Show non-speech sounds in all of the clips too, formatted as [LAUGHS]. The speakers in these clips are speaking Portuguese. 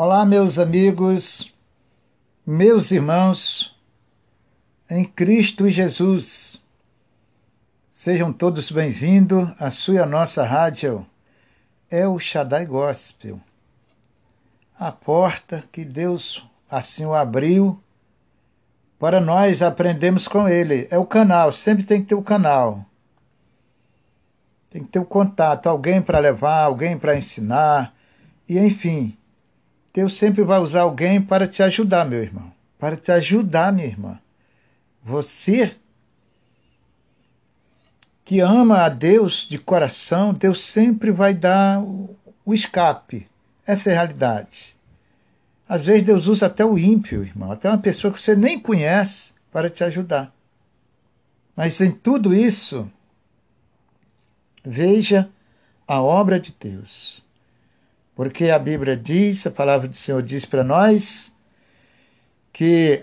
Olá, meus amigos, meus irmãos, em Cristo Jesus. Sejam todos bem-vindos à sua e à nossa rádio, é o Shaddai Gospel. A porta que Deus assim o abriu para nós aprendermos com Ele. É o canal, sempre tem que ter o canal. Tem que ter o contato, alguém para levar, alguém para ensinar, e enfim Deus sempre vai usar alguém para te ajudar, meu irmão. Para te ajudar, minha irmã. Você que ama a Deus de coração, Deus sempre vai dar o escape. Essa é a realidade. Às vezes Deus usa até o ímpio, irmão, até uma pessoa que você nem conhece para te ajudar. Mas em tudo isso, veja a obra de Deus. Porque a Bíblia diz, a palavra do Senhor diz para nós, que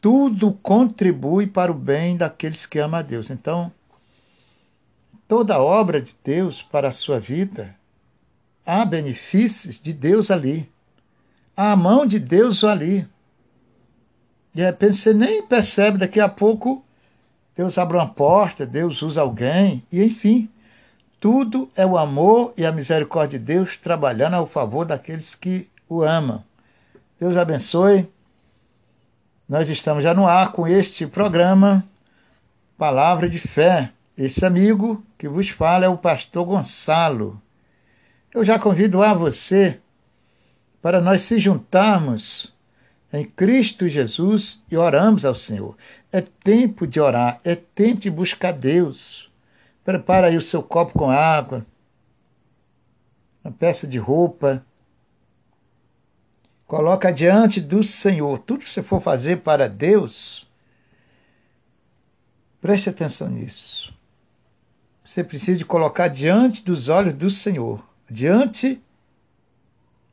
tudo contribui para o bem daqueles que amam a Deus. Então, toda obra de Deus para a sua vida, há benefícios de Deus ali. Há a mão de Deus ali. De repente você nem percebe, daqui a pouco Deus abre uma porta, Deus usa alguém, e enfim. Tudo é o amor e a misericórdia de Deus trabalhando ao favor daqueles que o amam. Deus abençoe. Nós estamos já no ar com este programa Palavra de Fé. Esse amigo que vos fala é o pastor Gonçalo. Eu já convido a você para nós se juntarmos em Cristo Jesus e oramos ao Senhor. É tempo de orar, é tempo de buscar Deus. Prepara aí o seu copo com água, uma peça de roupa. Coloca diante do Senhor tudo que você for fazer para Deus. Preste atenção nisso. Você precisa de colocar diante dos olhos do Senhor, diante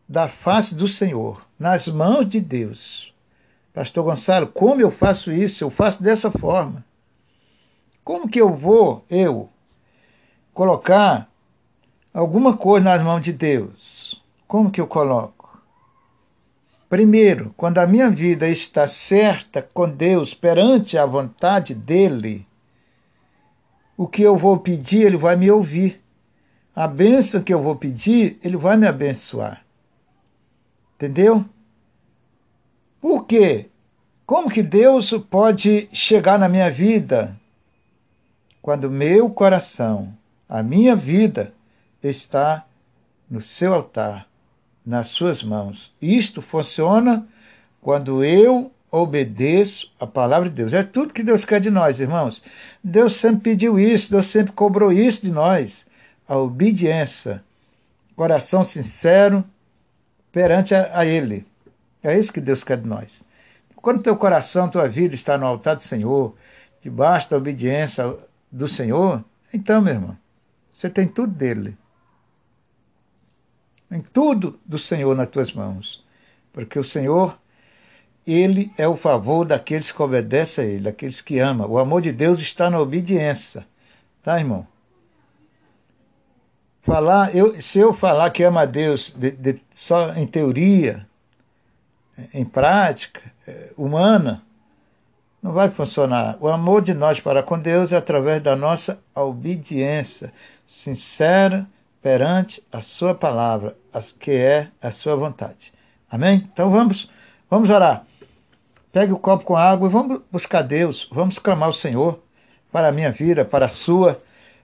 da face do Senhor, nas mãos de Deus. Pastor Gonçalo, como eu faço isso? Eu faço dessa forma. Como que eu vou, eu, colocar alguma coisa nas mãos de Deus. Como que eu coloco? Primeiro, quando a minha vida está certa com Deus perante a vontade dele, o que eu vou pedir, ele vai me ouvir. A bênção que eu vou pedir, ele vai me abençoar. Entendeu? Por quê? Como que Deus pode chegar na minha vida quando meu coração a minha vida está no seu altar, nas suas mãos. Isto funciona quando eu obedeço a palavra de Deus. É tudo que Deus quer de nós, irmãos. Deus sempre pediu isso, Deus sempre cobrou isso de nós. A obediência, coração sincero perante a, a Ele. É isso que Deus quer de nós. Quando teu coração, tua vida está no altar do Senhor, debaixo da obediência do Senhor, então, meu irmão, você tem tudo dele. Tem tudo do Senhor nas tuas mãos. Porque o Senhor, ele é o favor daqueles que obedecem a ele, daqueles que amam. O amor de Deus está na obediência. Tá, irmão? Falar, eu, se eu falar que ama a Deus de, de, só em teoria, em prática, é, humana, não vai funcionar. O amor de nós para com Deus é através da nossa obediência sincera perante a sua palavra, que é a sua vontade. Amém? Então vamos, vamos orar. Pegue o copo com água e vamos buscar Deus, vamos clamar o Senhor para a minha vida, para a sua,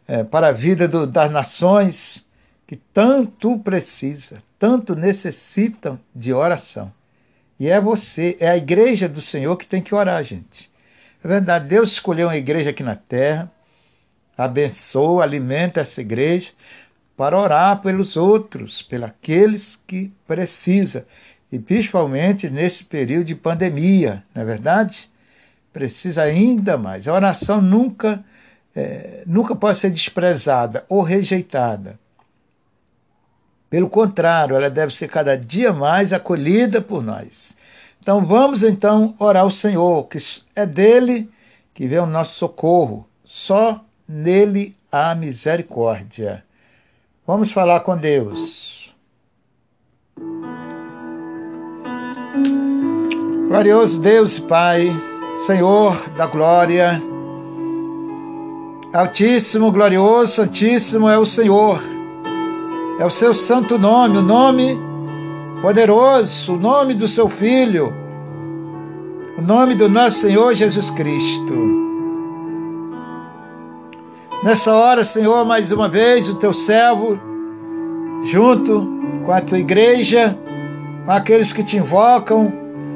é, para a vida do, das nações que tanto precisa, tanto necessitam de oração. E é você, é a igreja do Senhor que tem que orar, gente. É verdade, Deus escolheu uma igreja aqui na terra abençoa, alimenta essa igreja para orar pelos outros, pelos que precisam. E principalmente nesse período de pandemia, não é verdade? Precisa ainda mais. A oração nunca, é, nunca pode ser desprezada ou rejeitada. Pelo contrário, ela deve ser cada dia mais acolhida por nós. Então vamos então orar ao Senhor, que é dele que vem o nosso socorro. Só nele há misericórdia. Vamos falar com Deus. Glorioso Deus e Pai, Senhor da glória, Altíssimo, glorioso, santíssimo é o Senhor. É o seu santo nome, o nome poderoso, o nome do seu Filho, o nome do nosso Senhor Jesus Cristo. Nessa hora, Senhor, mais uma vez, o teu servo, junto com a tua igreja, com aqueles que te invocam,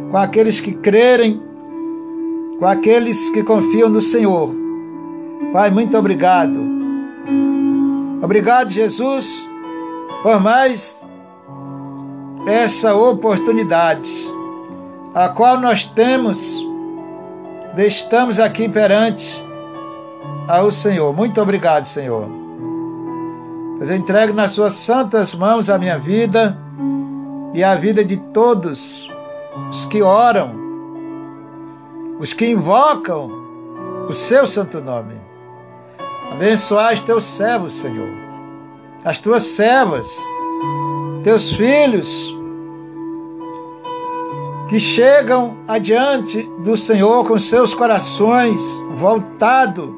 com aqueles que crerem, com aqueles que confiam no Senhor. Pai, muito obrigado. Obrigado, Jesus, por mais essa oportunidade, a qual nós temos estamos aqui perante ao Senhor. Muito obrigado, Senhor. Eu entrego nas suas santas mãos a minha vida e a vida de todos os que oram, os que invocam o seu santo nome. Abençoai os teus servos, Senhor, as tuas servas, teus filhos, que chegam adiante do Senhor com seus corações voltados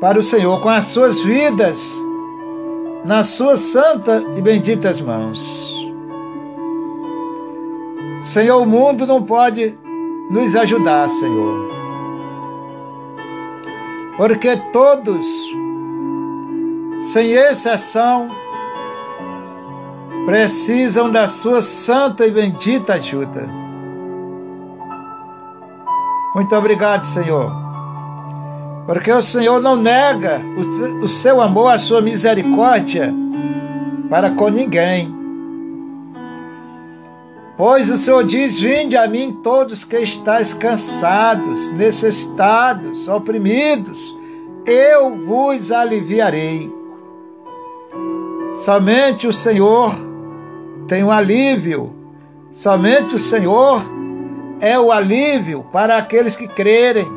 para o Senhor, com as suas vidas nas suas santas e benditas mãos. Senhor, o mundo não pode nos ajudar, Senhor. Porque todos, sem exceção, precisam da sua santa e bendita ajuda. Muito obrigado, Senhor. Porque o Senhor não nega o, seu amor, a sua misericórdia para com ninguém. Pois o Senhor diz: Vinde a mim todos que estáis cansados, necessitados, oprimidos, eu vos aliviarei. Somente o Senhor tem um alívio, somente o Senhor é o alívio para aqueles que crerem.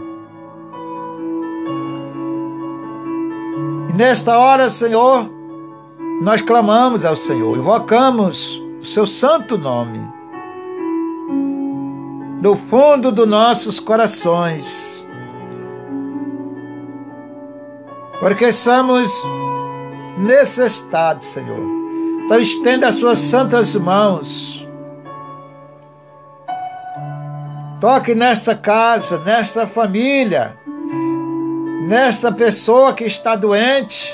E nesta hora, Senhor, nós clamamos ao Senhor, invocamos o seu santo nome do fundo dos nossos corações. Porque somos necessitados, Senhor. Então estenda as suas santas mãos. Toque nesta casa, nesta família, nesta pessoa que está doente,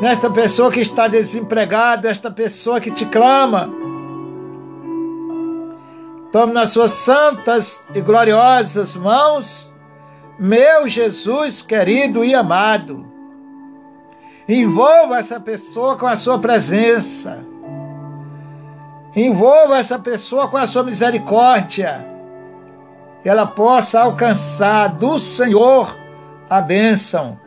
nesta pessoa que está desempregada, esta pessoa que te clama. Tome nas suas santas e gloriosas mãos, meu Jesus querido e amado. Envolva essa pessoa com a sua presença. Envolva essa pessoa com a sua misericórdia. Que ela possa alcançar do Senhor a bênção.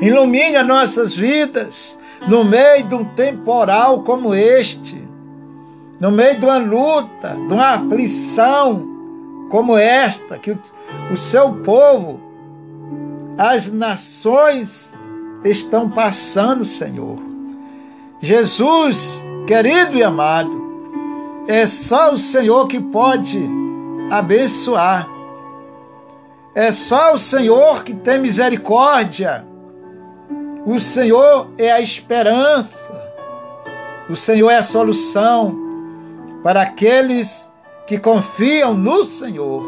Ilumine as nossas vidas no meio de um temporal como este no meio de uma luta, de uma aflição como esta, que o, o seu povo, as nações estão passando, Senhor. Jesus, querido e amado, é só o Senhor que pode abençoar. É só o Senhor que tem misericórdia. O Senhor é a esperança. O Senhor é a solução para aqueles que confiam no Senhor.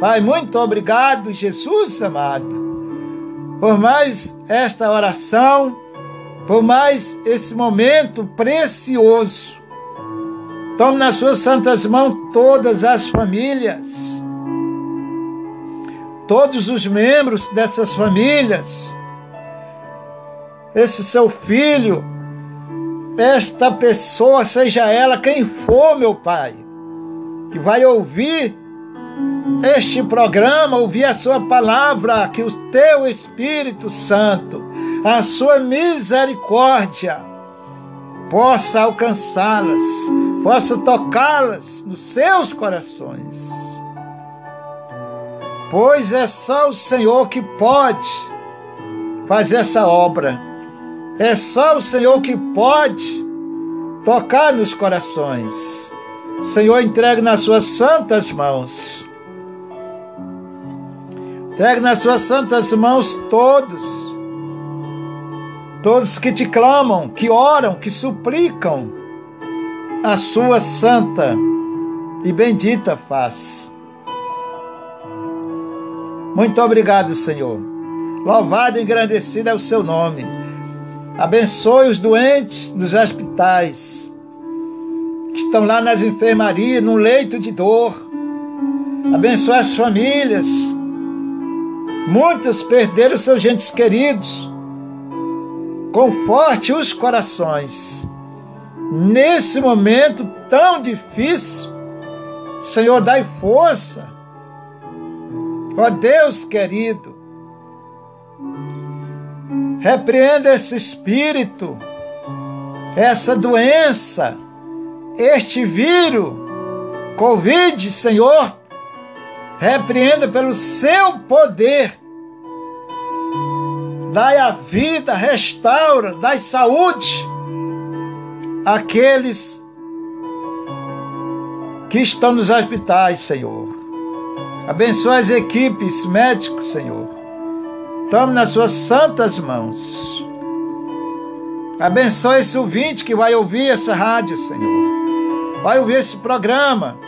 Pai, muito obrigado, Jesus amado, por mais esta oração, por mais esse momento precioso. Tome nas suas santas mãos todas as famílias, todos os membros dessas famílias, esse seu filho, esta pessoa, seja ela quem for, meu Pai, que vai ouvir este programa, ouvir a Sua palavra, que o Teu Espírito Santo, a Sua misericórdia, possa alcançá-las, possa tocá-las nos seus corações. Pois é só o Senhor que pode fazer essa obra é só o Senhor que pode tocar nos corações. Senhor, entregue nas suas santas mãos. Entregue nas suas santas mãos todos. Todos que te clamam, que oram, que suplicam a sua santa e bendita face. Muito obrigado, Senhor. Louvado e engrandecido é o seu nome. Abençoe os doentes nos hospitais, que estão lá nas enfermarias, no leito de dor. Abençoe as famílias. Muitos perderam seus entes queridos. Conforte os corações. Nesse momento tão difícil, Senhor, dai força Ó Deus querido, repreenda esse espírito, essa doença, este vírus, Covid, Senhor, repreenda pelo seu poder. Dai a vida, restaura, dai saúde àqueles que estão nos hospitais, Senhor. Abençoa as equipes médicos, Senhor. Tome nas suas santas mãos. Abençoe esse ouvinte que vai ouvir essa rádio, Senhor. Vai ouvir esse programa.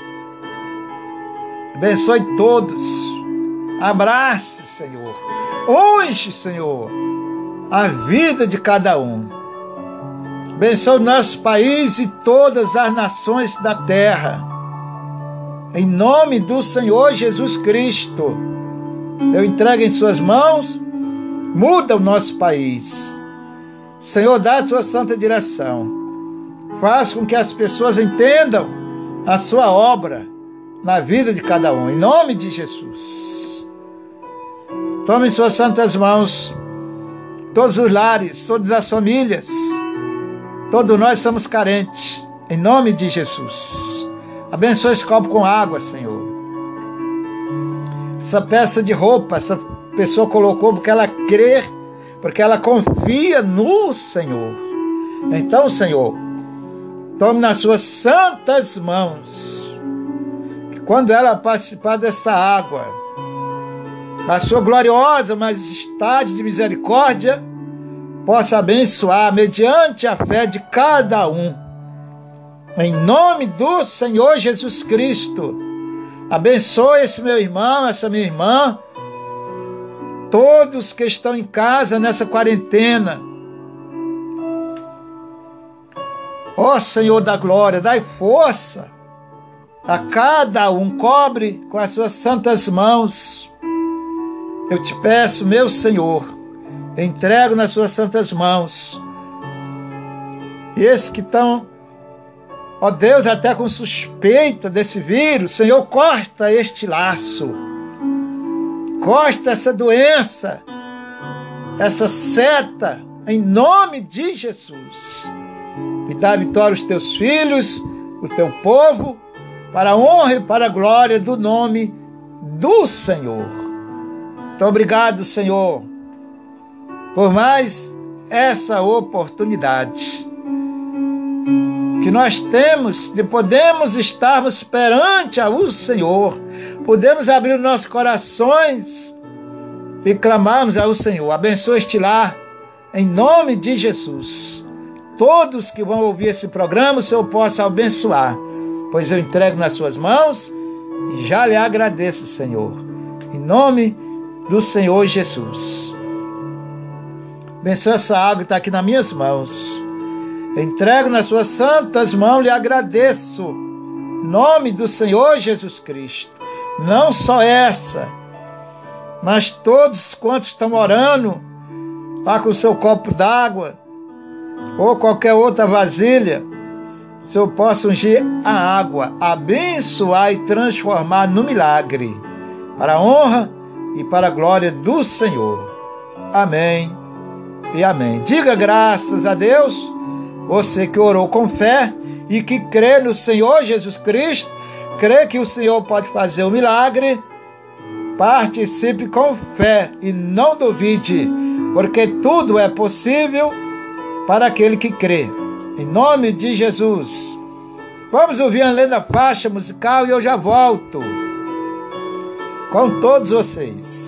Abençoe todos. Abrace, Senhor. Unge, Senhor, a vida de cada um. Abençoe o nosso país e todas as nações da terra em nome do Senhor Jesus Cristo. Eu entrego em Suas mãos, muda o nosso país. Senhor, dá a Sua santa direção. Faz com que as pessoas entendam a Sua obra na vida de cada um, em nome de Jesus. Tome em Suas santas mãos todos os lares, todas as famílias. Todos nós somos carentes, em nome de Jesus. Abençoa esse copo com água, Senhor. Essa peça de roupa, essa pessoa colocou porque ela crê, porque ela confia no Senhor. Então, Senhor, tome nas suas santas mãos, quando ela participar dessa água, a sua gloriosa majestade de misericórdia, possa abençoar mediante a fé de cada um em nome do Senhor Jesus Cristo, abençoe esse meu irmão, essa minha irmã, todos que estão em casa nessa quarentena. Ó Senhor da glória, dai força a cada um, cobre com as suas santas mãos. Eu te peço, meu Senhor, entrego nas suas santas mãos. Esses que estão Ó Deus, até com suspeita desse vírus, Senhor, corta este laço. Corta essa doença, essa seta, em nome de Jesus. E dá vitória aos teus filhos, o teu povo, para a honra e para a glória do nome do Senhor. Muito obrigado, Senhor, por mais essa oportunidade que nós temos de podemos estarmos perante o Senhor, podemos abrir nossos corações e clamarmos ao Senhor. Abençoe este lar, em nome de Jesus. Todos que vão ouvir esse programa, o Senhor possa abençoar, pois eu entrego nas suas mãos e já lhe agradeço, Senhor. Em nome do Senhor Jesus. Abençoe essa água que está aqui nas minhas mãos. Entrego nas suas santas mãos, lhe agradeço. Nome do Senhor Jesus Cristo. Não só essa, mas todos quantos estão orando, lá com o seu copo d'água, ou qualquer outra vasilha, Senhor possa ungir a água, abençoar e transformar no milagre, para a honra e para a glória do Senhor. Amém e amém. Diga graças a Deus você que orou com fé e que crê no Senhor Jesus Cristo, crê que o Senhor pode fazer o um milagre, participe com fé e não duvide, porque tudo é possível para aquele que crê. Em nome de Jesus. Vamos ouvir a lenda faixa musical e eu já volto com todos vocês.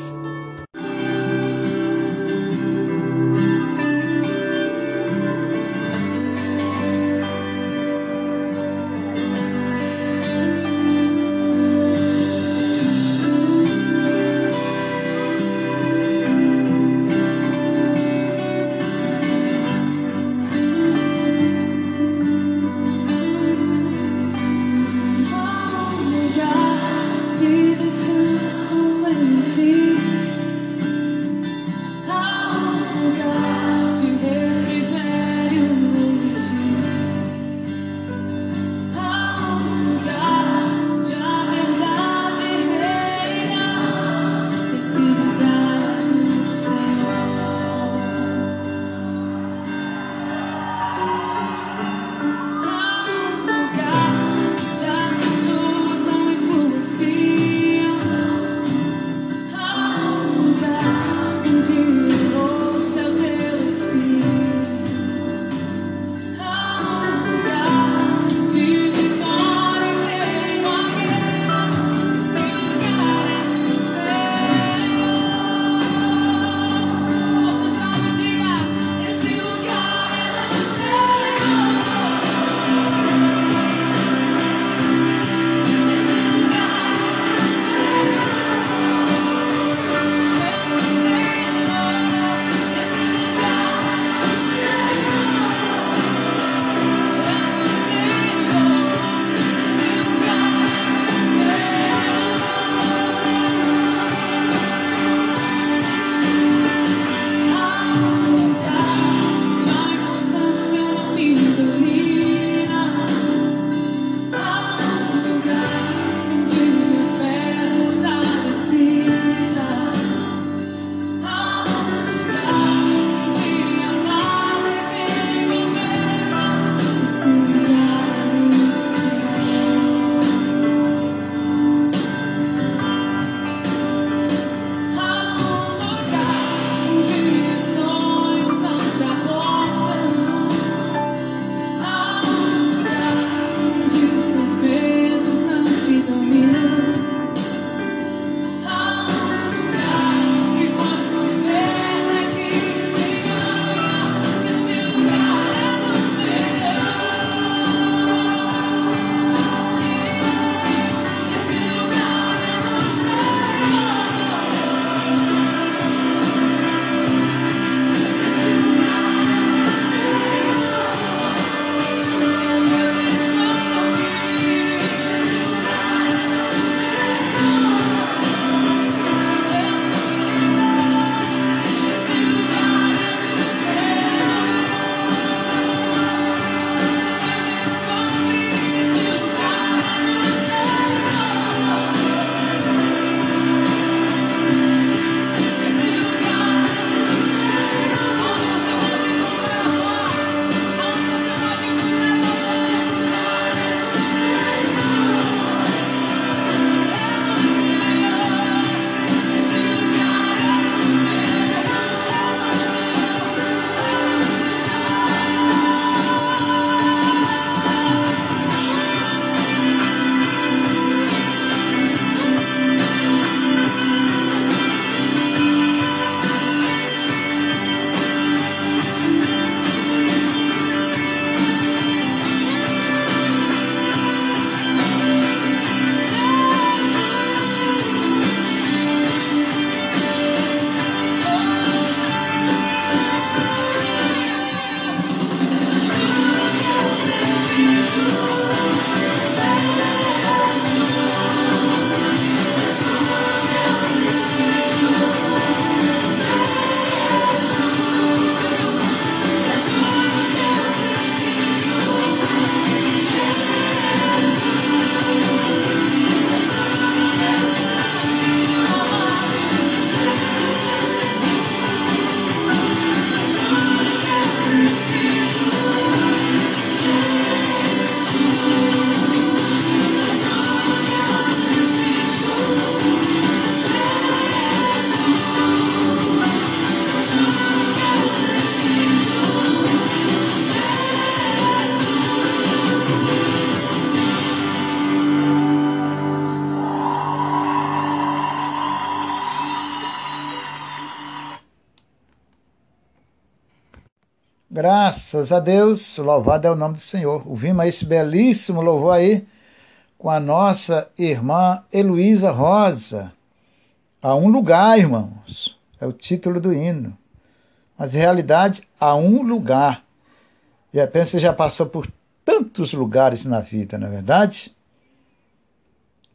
Graças a Deus, louvado é o nome do Senhor. Ouvimos esse belíssimo louvor aí com a nossa irmã Heloísa Rosa. A um lugar, irmãos, é o título do hino. Mas, em realidade, a um lugar. De repente você já passou por tantos lugares na vida, não é verdade?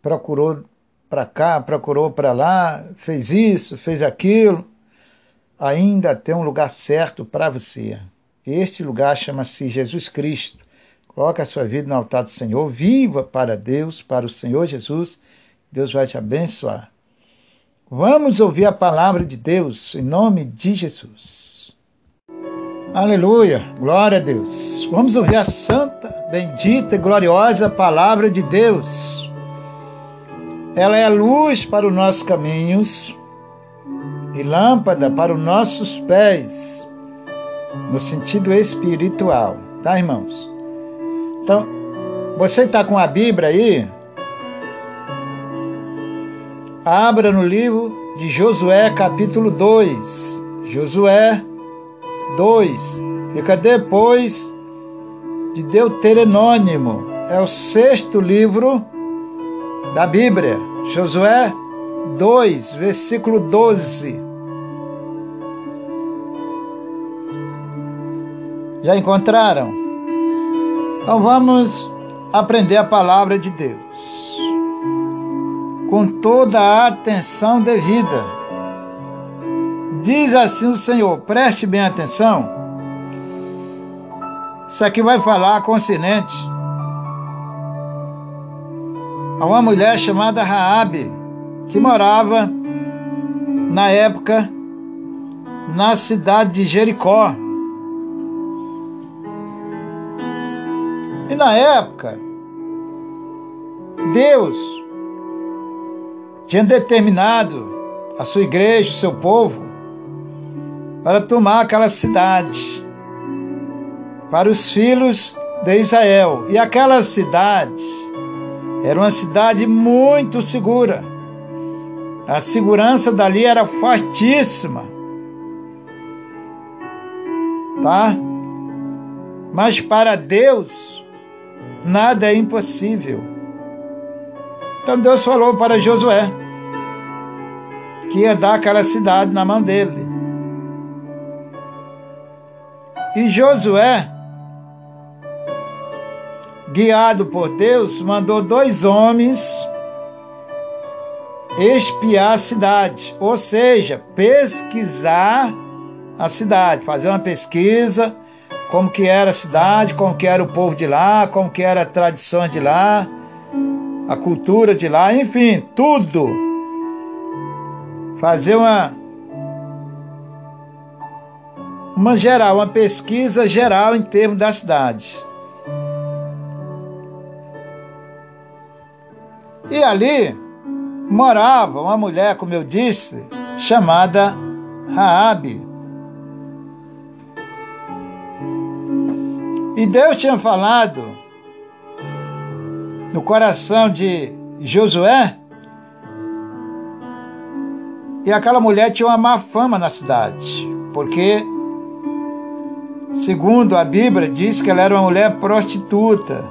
Procurou para cá, procurou para lá, fez isso, fez aquilo. Ainda tem um lugar certo para você. Este lugar chama-se Jesus Cristo. Coloque a sua vida no altar do Senhor, viva para Deus, para o Senhor Jesus. Deus vai te abençoar. Vamos ouvir a palavra de Deus em nome de Jesus. Aleluia, glória a Deus. Vamos ouvir a santa, bendita e gloriosa palavra de Deus. Ela é a luz para os nossos caminhos e lâmpada para os nossos pés, no sentido espiritual, tá, irmãos? Então, você está com a Bíblia aí? Abra no livro de Josué, capítulo 2. Josué 2. Fica depois de Deuteronômio. É o sexto livro da Bíblia. Josué 2, versículo 12. Já encontraram? Então vamos aprender a palavra de Deus com toda a atenção devida. Diz assim o Senhor, preste bem atenção. Isso aqui vai falar consciente a uma mulher chamada Raabe, que morava na época na cidade de Jericó. E na época, Deus tinha determinado a sua igreja, o seu povo, para tomar aquela cidade, para os filhos de Israel. E aquela cidade era uma cidade muito segura. A segurança dali era fortíssima. Tá? Mas para Deus, nada é impossível. Então Deus falou para Josué que ia dar aquela cidade na mão dele. E Josué, guiado por Deus, mandou dois homens espiar a cidade, ou seja, pesquisar a cidade, fazer uma pesquisa como que era a cidade, como que era o povo de lá, como que era a tradição de lá, a cultura de lá, enfim, tudo. Fazer uma uma geral, uma pesquisa geral em termos da cidade. E ali morava uma mulher, como eu disse, chamada Raabe. E Deus tinha falado no coração de Josué e aquela mulher tinha uma má fama na cidade, porque, segundo a Bíblia, diz que ela era uma mulher prostituta.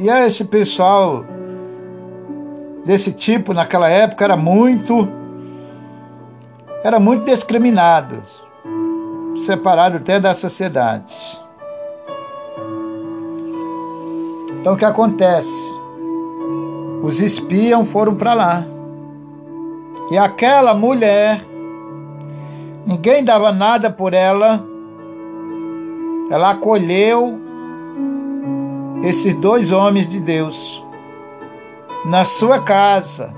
E esse pessoal desse tipo naquela época era muito era muito discriminado, separado até da sociedade. Então o que acontece? Os espião foram para lá. E aquela mulher, ninguém dava nada por ela, ela acolheu esses dois homens de Deus na sua casa.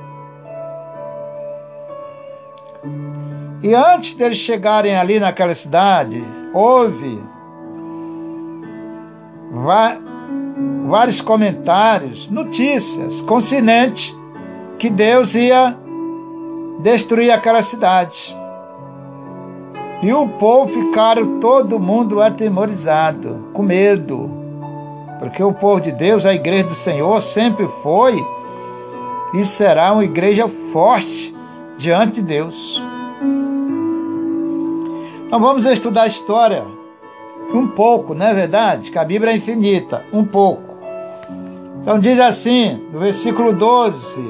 E antes deles chegarem ali naquela cidade, houve vários comentários, notícias, consciente que Deus ia destruir aquela cidade. E o povo ficaram todo mundo atemorizado, com medo. Porque o povo de Deus, a igreja do Senhor, sempre foi e será uma igreja forte diante de Deus. Então vamos estudar a história Um pouco, não é verdade? Que a Bíblia é infinita, um pouco. Então diz assim, no versículo 12: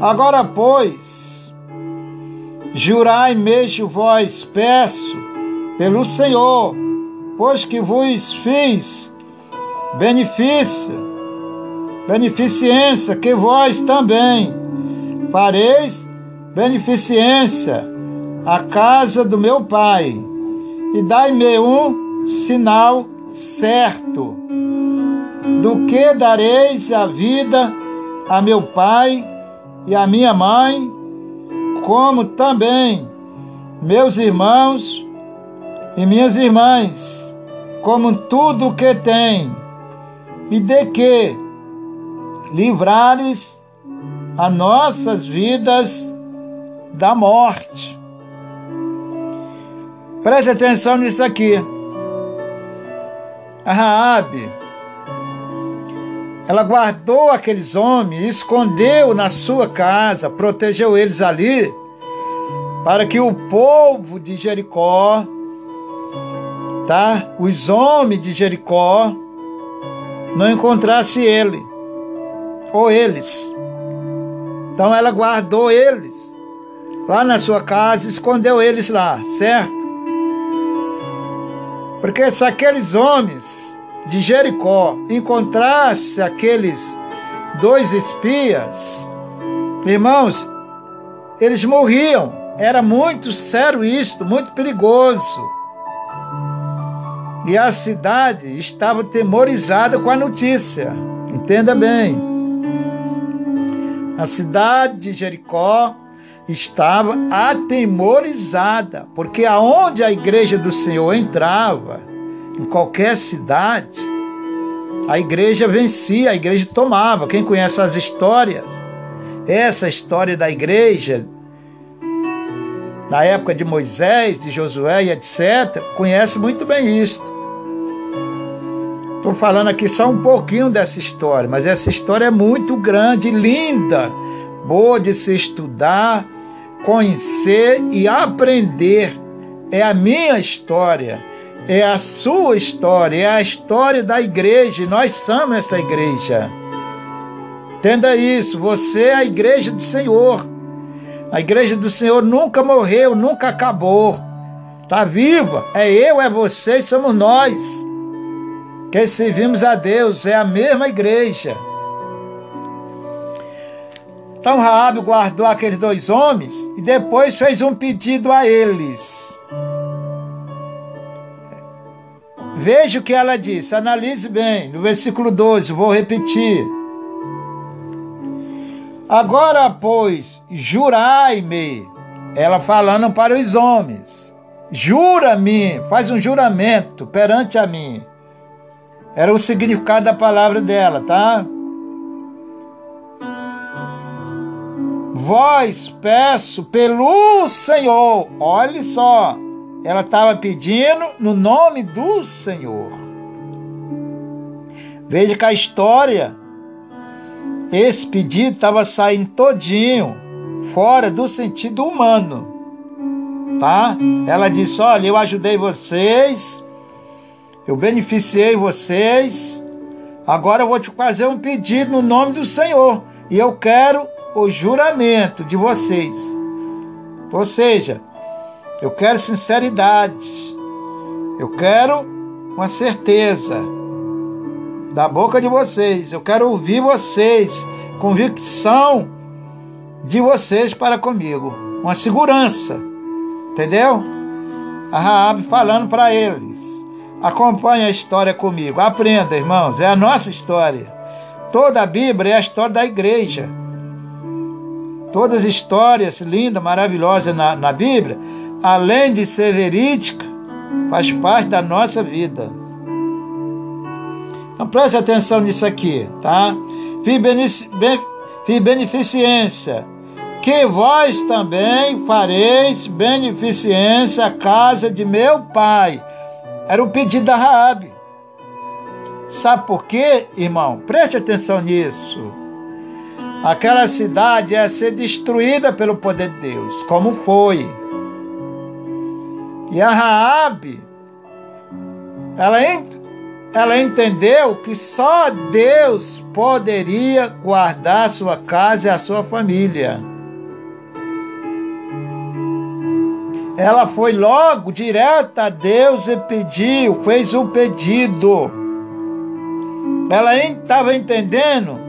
Agora, pois, jurai mesmo vós, peço, pelo Senhor, pois que vos fiz benefício, beneficência, que vós também fareis beneficência à casa do meu Pai, e dai-me um sinal certo do que dareis a vida a meu pai e a minha mãe, como também meus irmãos e minhas irmãs, como tudo o que tem, e de que livrares a nossas vidas da morte. Preste atenção nisso aqui. A ela guardou aqueles homens, escondeu na sua casa, protegeu eles ali, para que o povo de Jericó, tá? Os homens de Jericó não encontrasse ele ou eles. Então ela guardou eles lá na sua casa, escondeu eles lá, certo? Porque se aqueles homens de Jericó encontrassem aqueles dois espias, irmãos, eles morriam. Era muito sério isto, muito perigoso. E a cidade estava temorizada com a notícia. Entenda bem. A cidade de Jericó estava atemorizada, porque aonde a igreja do Senhor entrava, em qualquer cidade, a igreja vencia, a igreja tomava. Quem conhece as histórias, essa história da igreja, na época de Moisés, de Josué e etc., conhece muito bem isto. Estou falando aqui só um pouquinho dessa história, mas essa história é muito grande, linda, boa de se estudar, conhecer e aprender. É a minha história, é a sua história, é a história da igreja, nós somos essa igreja. Entenda isso, você é a igreja do Senhor. A igreja do Senhor nunca morreu, nunca acabou. Está viva, é eu, é você somos nós que servimos a Deus, é a mesma igreja. Então Raabe guardou aqueles dois homens e depois fez um pedido a eles. Veja o que ela disse, analise bem, no versículo 12, vou repetir. Agora, pois, jurai-me, ela falando para os homens, jura-me, faz um juramento perante a mim, era o significado da palavra dela, tá? Vós peço pelo Senhor. Olhe só. Ela estava pedindo no nome do Senhor. Veja que a história, esse pedido estava saindo todinho, fora do sentido humano. Tá? Ela disse: Olha, eu ajudei vocês eu beneficiei vocês. Agora eu vou te fazer um pedido no nome do Senhor. E eu quero o juramento de vocês. Ou seja, eu quero sinceridade. Eu quero uma certeza da boca de vocês. Eu quero ouvir vocês, convicção de vocês para comigo, uma segurança. Entendeu? A Raab falando para eles. Acompanhe a história comigo. Aprenda, irmãos. É a nossa história. Toda a Bíblia é a história da igreja. Todas as histórias lindas, maravilhosas na, na Bíblia, além de ser verídica, faz parte da nossa vida. Então preste atenção nisso aqui, tá? Fi beneficência, que vós também fareis beneficência à casa de meu pai era o pedido da Raabe. Sabe por quê, irmão? Preste atenção nisso. Aquela cidade ia ser destruída pelo poder de Deus, como foi. E a Raabe, ela, ela entendeu que só Deus poderia guardar sua casa e a sua família. Ela foi logo direto a Deus e pediu, fez o um pedido. Ela estava entendendo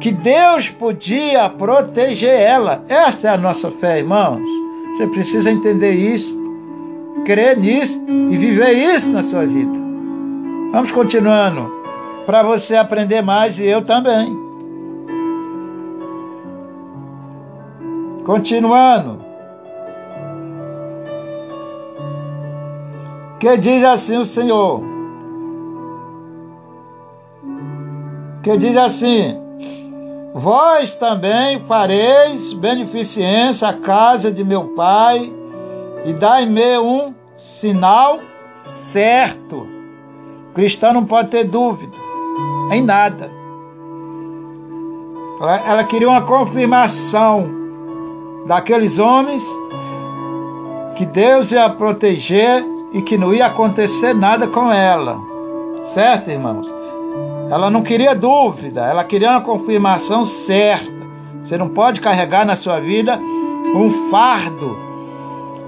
que Deus podia proteger ela. Essa é a nossa fé, irmãos. Você precisa entender isso, crer nisso e viver isso na sua vida. Vamos continuando para você aprender mais e eu também. Continuando. Que diz assim o Senhor. Que diz assim: Vós também fareis beneficência à casa de meu pai e dai-me um sinal certo. O cristão não pode ter dúvida em nada. Ela, ela queria uma confirmação daqueles homens que Deus ia proteger e que não ia acontecer nada com ela. Certo, irmãos? Ela não queria dúvida, ela queria uma confirmação certa. Você não pode carregar na sua vida um fardo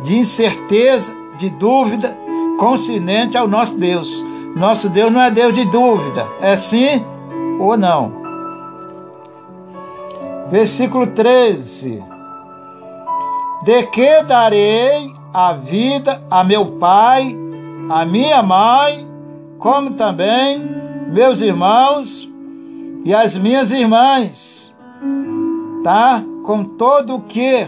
de incerteza, de dúvida, consciente ao nosso Deus. Nosso Deus não é Deus de dúvida, é sim ou não. Versículo 13: De que darei a vida a meu pai, a minha mãe, como também meus irmãos e as minhas irmãs, tá? Com todo o que,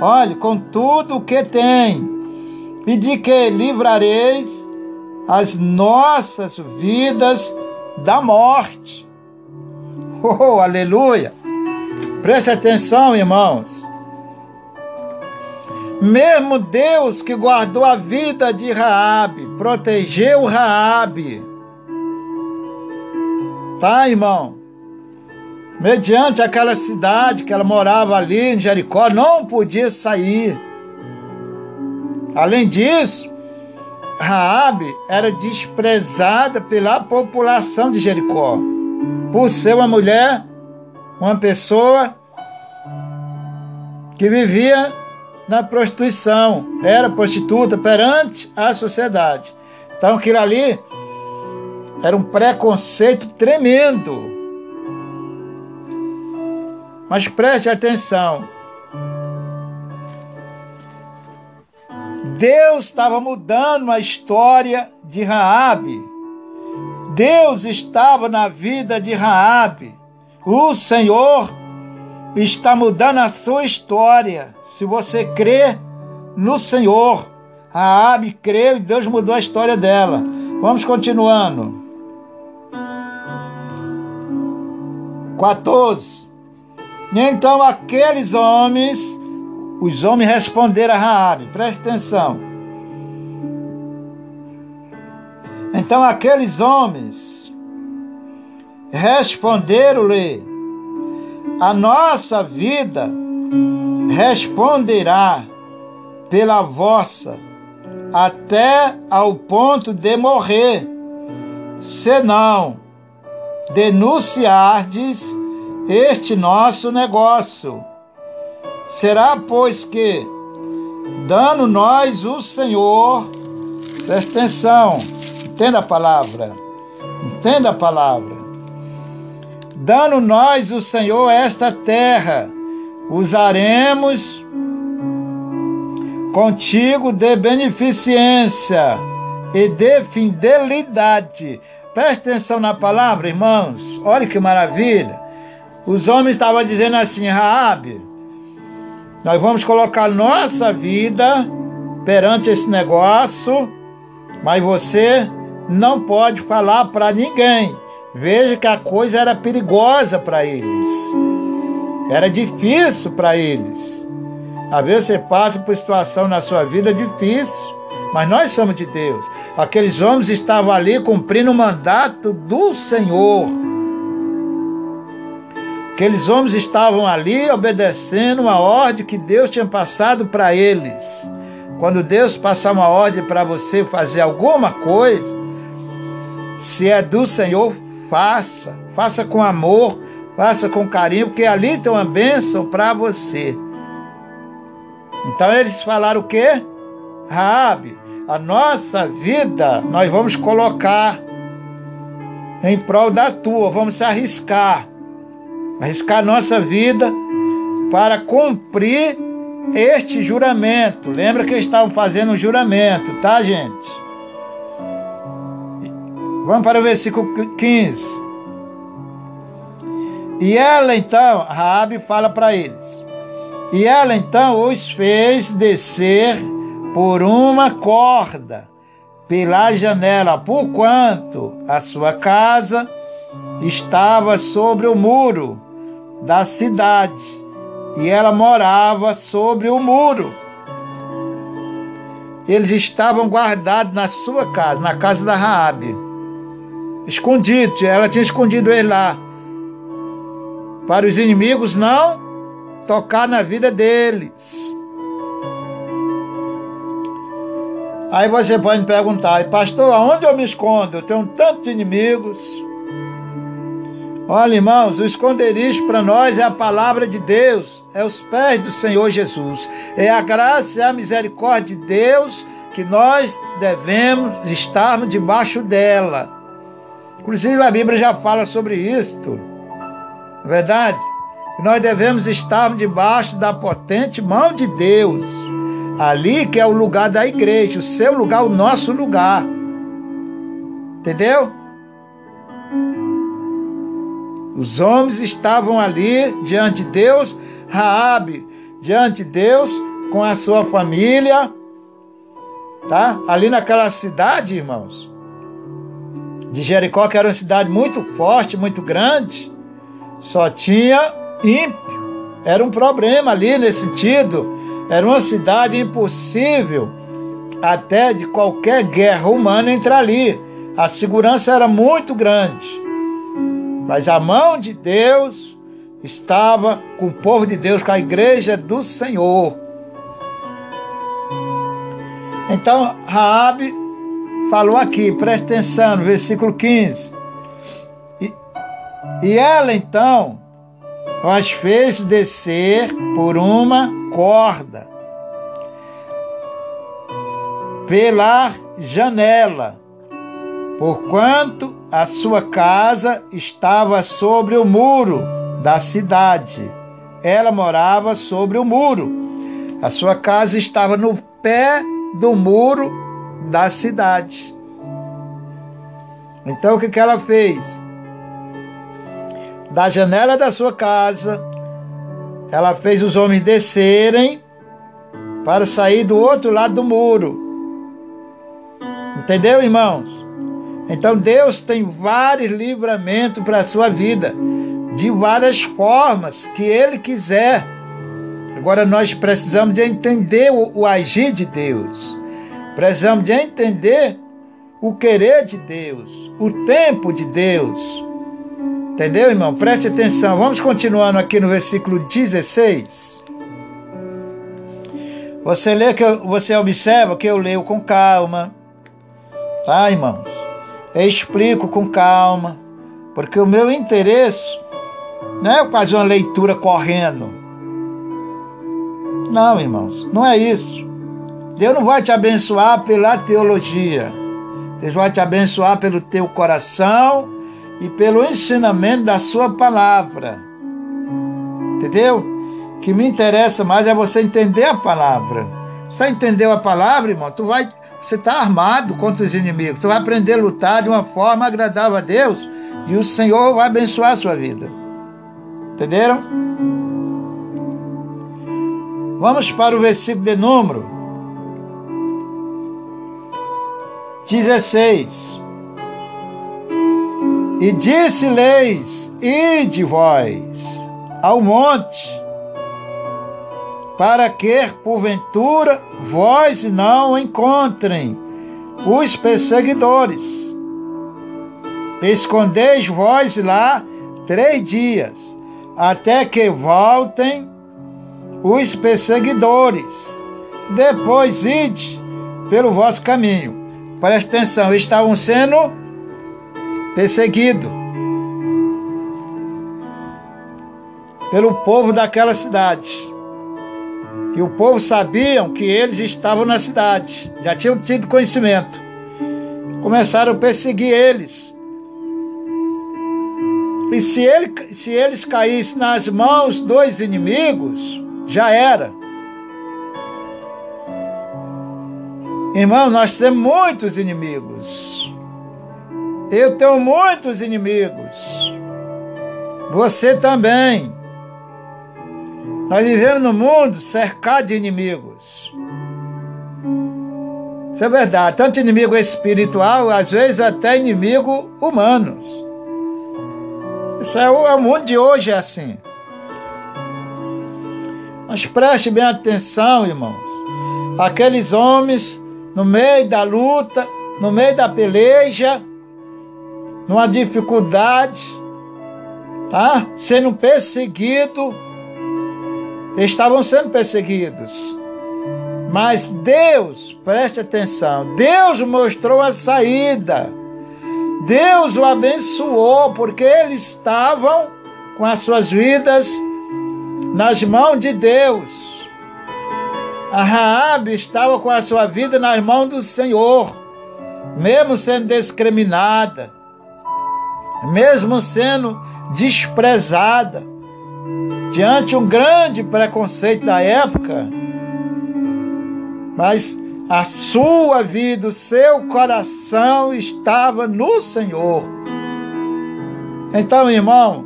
olhe, com tudo o que tem, e de que livrareis as nossas vidas da morte. [LAUGHS] Oh, aleluia! Preste atenção, irmãos. Mesmo Deus que guardou a vida de Raabe, protegeu Raabe. Tá, irmão? Mediante aquela cidade que ela morava ali em Jericó, não podia sair. Além disso, Raabe era desprezada pela população de Jericó, por ser uma mulher, uma pessoa que vivia na prostituição, era prostituta perante a sociedade. Então aquilo ali era um preconceito tremendo. Mas preste atenção. Deus estava mudando a história de Raabe. Deus estava na vida de Raabe. O Senhor está mudando a sua história. Se você crê no Senhor, a Abe creu e Deus mudou a história dela. Vamos continuando. 14. Então aqueles homens, os homens responderam a Raabe, preste atenção. Então aqueles homens responderam-lhe: A nossa vida responderá pela vossa até ao ponto de morrer, senão denunciardes este nosso negócio. Será, pois, que, dando nós o Senhor, presta atenção, entenda a palavra, entenda a palavra, dando nós o Senhor esta terra, usaremos contigo de beneficência e de fidelidade. Preste atenção na palavra, irmãos. Olha que maravilha. Os homens estavam dizendo assim: Raabe, nós vamos colocar nossa vida perante esse negócio, mas você não pode falar para ninguém. Veja que a coisa era perigosa para eles. Era difícil para eles. Às vezes você passa por situação na sua vida difícil, mas nós somos de Deus. Aqueles homens estavam ali cumprindo o mandato do Senhor. Aqueles homens estavam ali obedecendo uma ordem que Deus tinha passado para eles. Quando Deus passar uma ordem para você fazer alguma coisa, Se é do Senhor, faça. Faça com amor, faça com carinho, porque ali tem uma bênção para você. Então eles falaram o quê? Rabi, a nossa vida nós vamos colocar em prol da tua, vamos se arriscar. Arriscar nossa vida para cumprir este juramento. Lembra que estavam fazendo um juramento, tá, gente? Vamos para o versículo 15. E ela então, Raabe fala para eles. E ela então os fez descer por uma corda pela janela, por quanto a sua casa estava sobre o muro da cidade e ela morava sobre o muro. Eles estavam guardados na sua casa, na casa da Raabe, escondidos. Ela tinha escondido ele lá para os inimigos não tocar na vida deles. Aí você pode me perguntar, pastor, aonde eu me escondo? Eu tenho tantos inimigos. Olha, irmãos, o esconderijo para nós é a palavra de Deus, é os pés do Senhor Jesus, é a graça e a misericórdia de Deus que nós devemos estarmos debaixo dela. Inclusive a Bíblia já fala sobre isto, não é verdade? Nós devemos estar debaixo da potente mão de Deus, ali que é o lugar da igreja, o seu lugar, o nosso lugar. Entendeu? Os homens estavam ali diante de Deus, Raabe diante de Deus com a sua família, tá? Ali naquela cidade, irmãos, de Jericó, que era uma cidade muito forte, muito grande, só tinha ímpio. Era um problema ali nesse sentido. Era uma cidade impossível até de qualquer guerra humana entrar ali. A segurança era muito grande. Mas a mão de Deus estava com o povo de Deus, com a igreja do Senhor. Então, Raabe falou aqui, preste atenção, no versículo 15. E, e ela então as fez descer por uma corda pela janela, porquanto a sua casa estava sobre o muro da cidade. Ela morava sobre o muro. A sua casa estava no pé do muro da cidade. Então o que, que ela fez? Da janela da sua casa, ela fez os homens descerem para sair do outro lado do muro. Entendeu, irmãos? Então Deus tem vários livramentos para a sua vida, de várias formas que Ele quiser. Agora nós precisamos de entender o, o agir de Deus. Precisamos de entender o querer de Deus, o tempo de Deus. Entendeu, irmão? Preste atenção. Vamos continuando aqui no versículo 16. Você lê que eu, você observa que eu leio com calma. Tá, irmãos? Explico com calma, porque o meu interesse não é fazer uma leitura correndo. Não, irmãos, não é isso. Deus não vai te abençoar pela teologia. Deus vai te abençoar pelo teu coração e pelo ensinamento da sua palavra. Entendeu? O que me interessa mais é você entender a palavra. Você entendeu a palavra, irmão? Tu vai você está armado contra os inimigos. Você vai aprender a lutar de uma forma agradável a Deus e o Senhor vai abençoar a sua vida. Entenderam? Vamos para o versículo de número 16. E disse-lhes: Ide vós ao monte para que, porventura, vós não encontrem os perseguidores. Escondeis vós lá três dias, até que voltem os perseguidores. Depois ide pelo vosso caminho. Presta atenção, estavam sendo perseguido pelo povo daquela cidade. E o povo sabiam que eles estavam na cidade, já tinham tido conhecimento. Começaram a perseguir eles. E se, ele, se eles caíssem nas mãos dos inimigos, já era. Irmão, nós temos muitos inimigos. Eu tenho muitos inimigos. Você também. Nós vivemos no mundo cercado de inimigos. Isso é verdade. Tanto inimigo espiritual, às vezes até inimigo humanos. Isso é o, é o mundo de hoje é assim. Mas preste bem atenção, irmãos. Aqueles homens no meio da luta, no meio da peleja, numa dificuldade, tá? Sendo perseguido, estavam sendo perseguidos. Mas Deus, preste atenção, Deus mostrou a saída. Deus o abençoou porque eles estavam com as suas vidas nas mãos de Deus. A Raabe estava com a sua vida nas mãos do Senhor, mesmo sendo discriminada, mesmo sendo desprezada, diante um grande preconceito da época, mas a sua vida, o seu coração estava no Senhor. Então, irmão,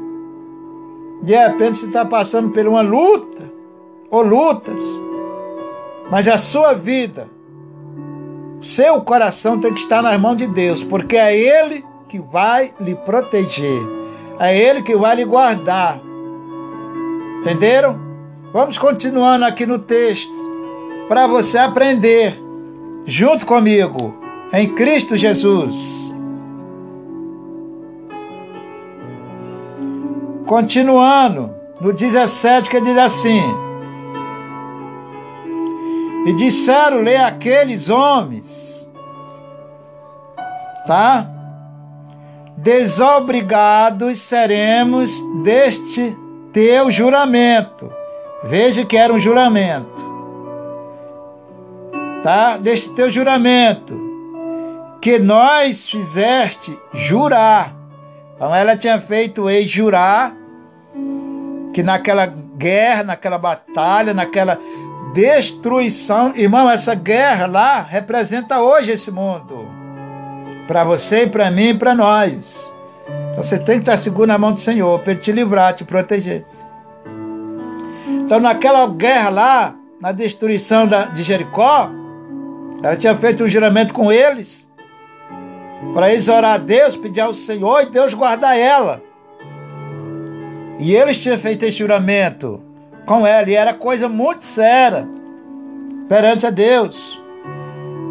de repente você está passando por uma luta, ou lutas, mas a sua vida, seu coração tem que estar nas mãos de Deus, porque é Ele que vai lhe proteger, é Ele que vai lhe guardar. Entenderam? Vamos continuando aqui no texto, para você aprender, junto comigo, em Cristo Jesus. Continuando, no 17 que diz assim: e disseram-lhe aqueles homens, tá? Desobrigados seremos deste teu juramento. Veja que era um juramento. Tá? Deste teu juramento que nós fizeste jurar. Então ela tinha feito ele jurar que naquela guerra, naquela batalha, naquela destruição. Irmão, essa guerra lá representa hoje esse mundo. Para você para mim e para nós. Você tem que estar seguro na mão do Senhor para Ele te livrar, te proteger. Então naquela guerra lá, na destruição da, de Jericó, ela tinha feito um juramento com eles. Para eles orar a Deus, pedir ao Senhor e Deus guardar ela. E eles tinham feito esse juramento com ela, e era coisa muito séria perante a Deus.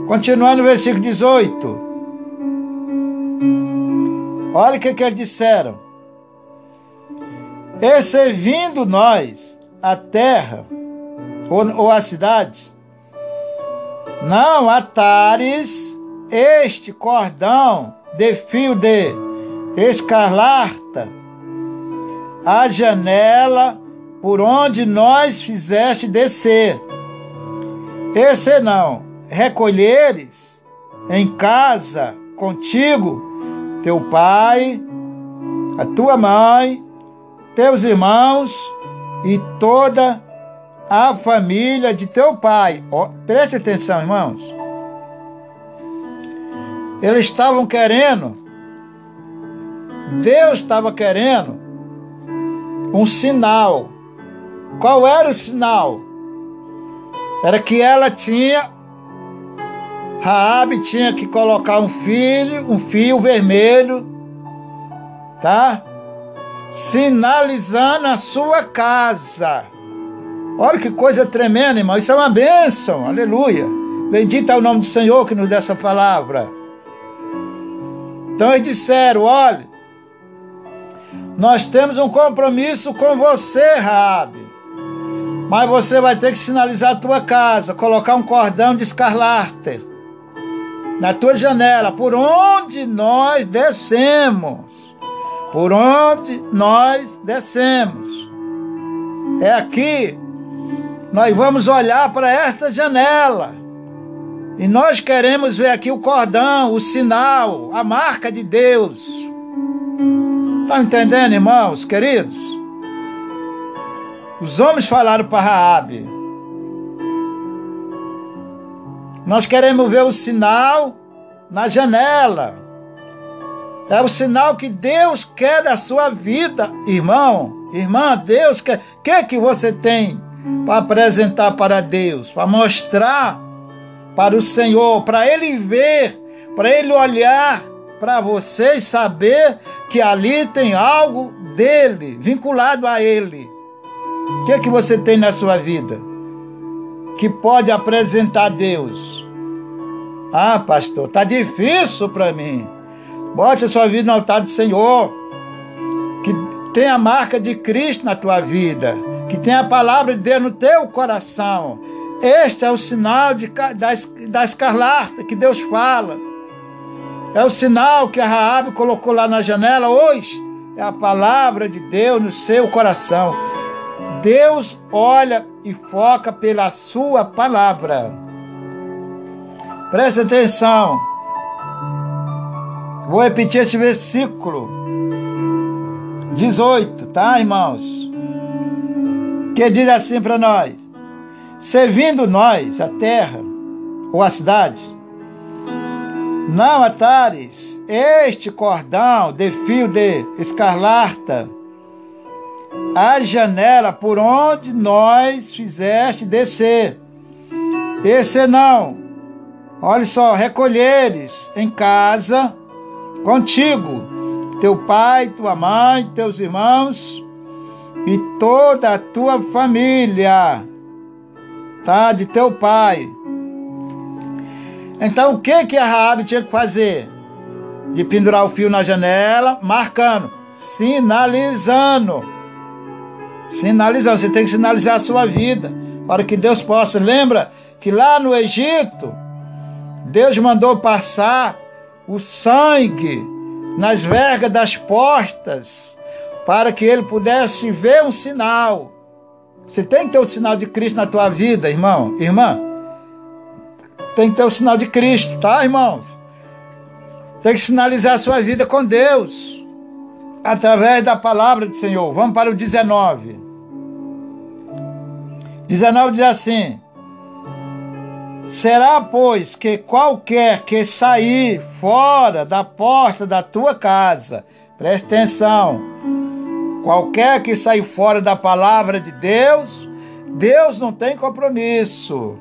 Continuando no versículo 18. Olha o que, que eles disseram. E servindo nós a terra ou, ou a cidade, não atares este cordão de fio de escarlata, a janela por onde nós fizeste descer. Esse não, recolheres em casa contigo teu pai, a tua mãe, teus irmãos e toda a família de teu pai. Oh, preste atenção, irmãos. Eles estavam querendo, Deus estava querendo um sinal qual era o sinal? Era que ela tinha, Raabe tinha que colocar um filho, um fio vermelho, tá? Sinalizando a sua casa. Olha que coisa tremenda, irmão. Isso é uma bênção. Aleluia. Bendito é o nome do Senhor que nos dá essa palavra. Então eles disseram: olha, nós temos um compromisso com você, Rabi. Mas você vai ter que sinalizar a tua casa, colocar um cordão de escarlate. Na tua janela, por onde nós descemos. Por onde nós descemos. É aqui. Nós vamos olhar para esta janela. E nós queremos ver aqui o cordão, o sinal, a marca de Deus. Estão entendendo, irmãos, queridos? Os homens falaram para Raabe. Nós queremos ver o sinal na janela. É o sinal que Deus quer da sua vida, irmão, irmã. Deus quer. O que, que você tem para apresentar para Deus? Para mostrar para o Senhor, para Ele ver, para Ele olhar para você e saber que ali tem algo dele, vinculado a Ele. O que, que você tem na sua vida que pode apresentar a Deus? Ah, pastor, tá difícil para mim. Bote a sua vida no altar do Senhor. Que tenha a marca de Cristo na tua vida. Que tenha a palavra de Deus no teu coração. Este é o sinal de, da, da escarlata que Deus fala. É o sinal que a Raabe colocou lá na janela hoje. É a palavra de Deus no seu coração. Deus olha e foca pela sua palavra. Presta atenção. Vou repetir esse versículo 18, tá, irmãos? Que diz assim para nós: Servindo nós a terra ou a cidade, não atares este cordão de fio de escarlata a janela por onde nós fizeste descer. Esse não. Olha só, recolheres em casa contigo, teu pai, tua mãe, teus irmãos e toda a tua família, tá? De teu pai. Então, o que que a Raabe tinha que fazer? De pendurar o fio na janela, marcando, sinalizando. Sinalizando, você tem que sinalizar a sua vida, para que Deus possa. Lembra que lá no Egito, Deus mandou passar o sangue nas vergas das portas, para que ele pudesse ver um sinal. Você tem que ter o sinal de Cristo na tua vida, irmão, irmã. Tem que ter o sinal de Cristo, tá, irmãos? Tem que sinalizar a sua vida com Deus, através da palavra do Senhor. Vamos para o 19. 19 diz assim: Será, pois, que qualquer que sair fora da porta da tua casa, preste atenção, qualquer que sair fora da palavra de Deus, Deus não tem compromisso.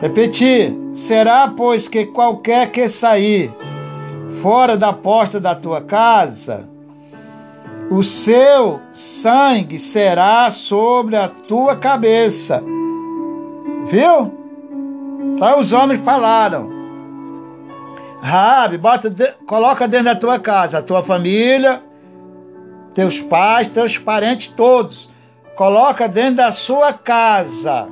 Repetir, será, pois, que qualquer que sair fora da porta da tua casa, o seu sangue será sobre a tua cabeça. Viu? Então os homens falaram. Rabi, bota, coloca dentro da tua casa a tua família, teus pais, teus parentes todos. Coloca dentro da sua casa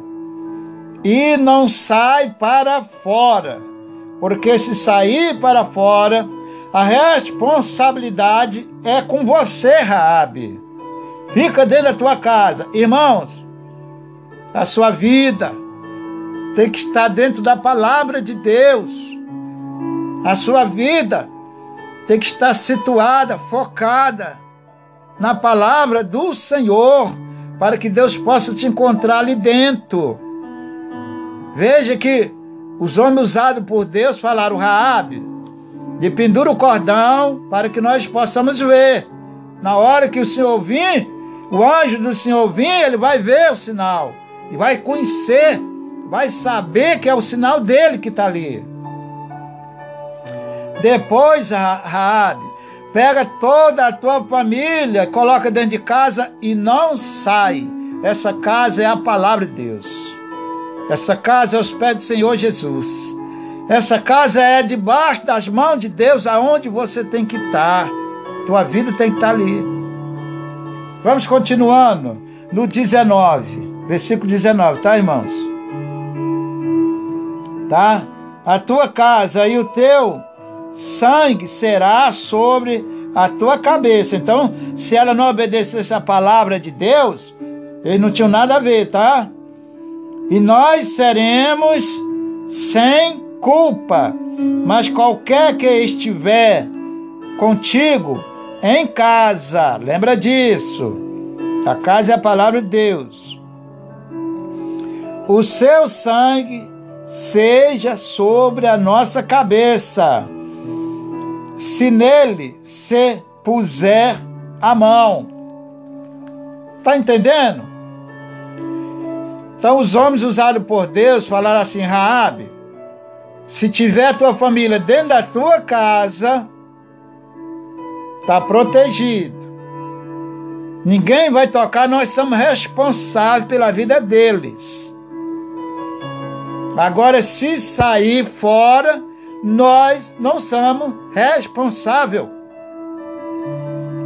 e não sai para fora, porque se sair para fora, a responsabilidade é com você, Rabi. Fica dentro da tua casa, irmãos. A sua vida, tem que estar dentro da palavra de Deus. A sua vida tem que estar situada, focada na palavra do Senhor, para que Deus possa te encontrar ali dentro. Veja que os homens usados por Deus falaram, Raabe, de pendura o cordão para que nós possamos ver. Na hora que o Senhor vir, o anjo do Senhor vir, ele vai ver o sinal e vai conhecer vai saber que é o sinal dele que está ali. Depois, Raabe, pega toda a tua família, coloca dentro de casa e não sai. Essa casa é a palavra de Deus. Essa casa é os pés do Senhor Jesus. Essa casa é debaixo das mãos de Deus, aonde você tem que estar. Tua vida tem que estar ali. Vamos continuando no 19, versículo 19, tá, irmãos? tá? a tua casa e o teu sangue será sobre a tua cabeça. Então, se ela não obedecesse a palavra de Deus, eles não tinham nada a ver, tá? E nós seremos sem culpa. Mas qualquer que estiver contigo em casa, lembra disso. A casa é a palavra de Deus. O seu sangue seja sobre a nossa cabeça se nele se puser a mão. Tá entendendo? Então os homens usados por Deus falaram assim, Raabe, se tiver tua família dentro da tua casa, tá protegido. Ninguém vai tocar, nós somos responsáveis pela vida deles. Agora, se sair fora, nós não somos responsáveis.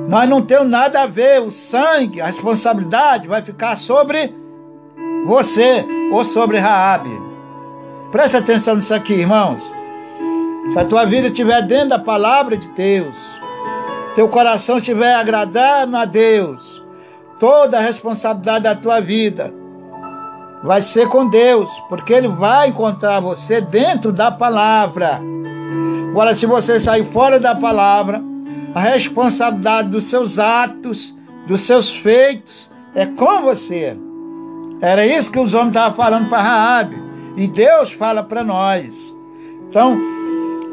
Nós não temos nada a ver, o sangue, a responsabilidade vai ficar sobre você ou sobre Raabe. Preste atenção nisso aqui, irmãos. Se a tua vida estiver dentro da palavra de Deus, teu coração estiver agradando a Deus, toda a responsabilidade da tua vida vai ser com Deus, porque Ele vai encontrar você dentro da palavra. Agora, se você sair fora da palavra, a responsabilidade dos seus atos, dos seus feitos, é com você. Era isso que os homens estavam falando para Raabe. E Deus fala para nós. Então,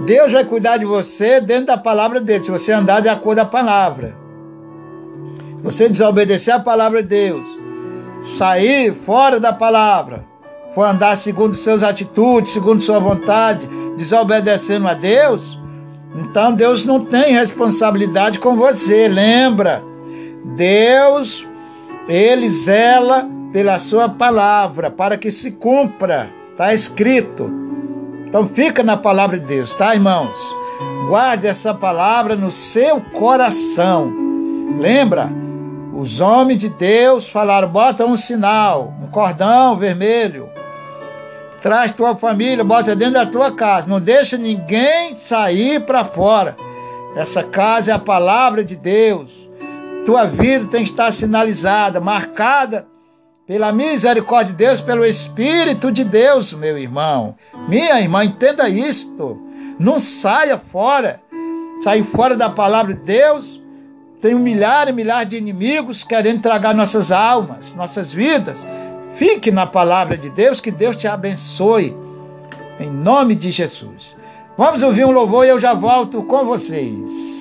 Deus vai cuidar de você dentro da palavra dele, se você andar de acordo com a palavra. Você desobedecer a palavra de Deus, sair fora da palavra, for andar segundo suas atitudes, segundo sua vontade, desobedecendo a Deus, então Deus não tem responsabilidade com você. Lembra? Deus, ele zela pela sua palavra para que se cumpra. Está escrito. Então fica na palavra de Deus, tá, irmãos? Guarde essa palavra no seu coração. Lembra? Os homens de Deus falaram: bota um sinal, um cordão vermelho. Traz tua família, bota dentro da tua casa. Não deixa ninguém sair para fora. Essa casa é a palavra de Deus. Tua vida tem que estar sinalizada, marcada pela misericórdia de Deus, pelo Espírito de Deus, meu irmão. Minha irmã, entenda isto. Não saia fora. Sair fora da palavra de Deus tem um milhar e milhar de inimigos querendo tragar nossas almas, nossas vidas. Fique na palavra de Deus, que Deus te abençoe. Em nome de Jesus. Vamos ouvir um louvor e eu já volto com vocês.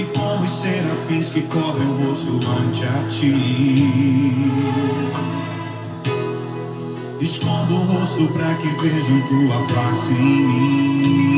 E como os serafins que cobrem o rosto ante a ti. Escondo o rosto para que vejam tua face em mim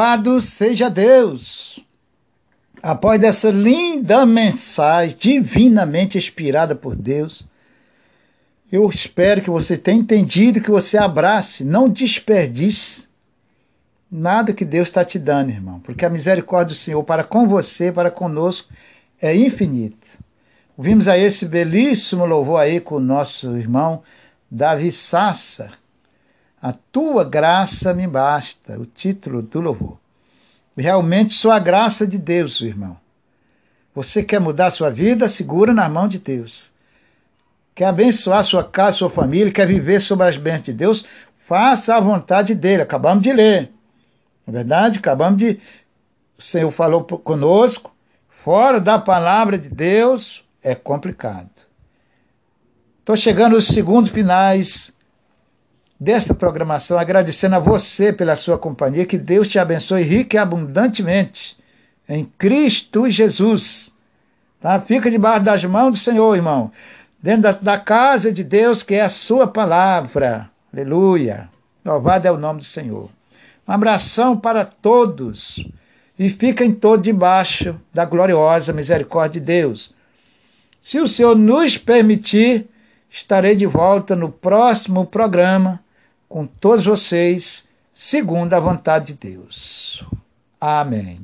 Louvado seja Deus! Após dessa linda mensagem divinamente inspirada por Deus, eu espero que você tenha entendido, que você abrace, não desperdice nada que Deus está te dando, irmão, porque a misericórdia do Senhor para com você, para conosco, é infinita. Ouvimos aí esse belíssimo louvor aí com o nosso irmão Davi Sassa. A tua graça me basta, o título do louvor. Realmente só a graça de Deus, irmão. Você quer mudar sua vida? Segura na mão de Deus. Quer abençoar sua casa, sua família, quer viver sob as bênçãos de Deus? Faça a vontade dele. Acabamos de ler. Não é verdade? Acabamos de. O Senhor falou conosco. Fora da palavra de Deus é complicado. Estou chegando aos segundos finais desta programação, agradecendo a você pela sua companhia. Que Deus te abençoe rica e abundantemente em Cristo Jesus. Tá? Fica debaixo das mãos do Senhor, irmão. Dentro da, da casa de Deus, que é a sua palavra. Aleluia. Louvado é o nome do Senhor. Um abração para todos. E fiquem todos debaixo da gloriosa misericórdia de Deus. Se o Senhor nos permitir, estarei de volta no próximo programa com todos vocês, segundo a vontade de Deus. Amém.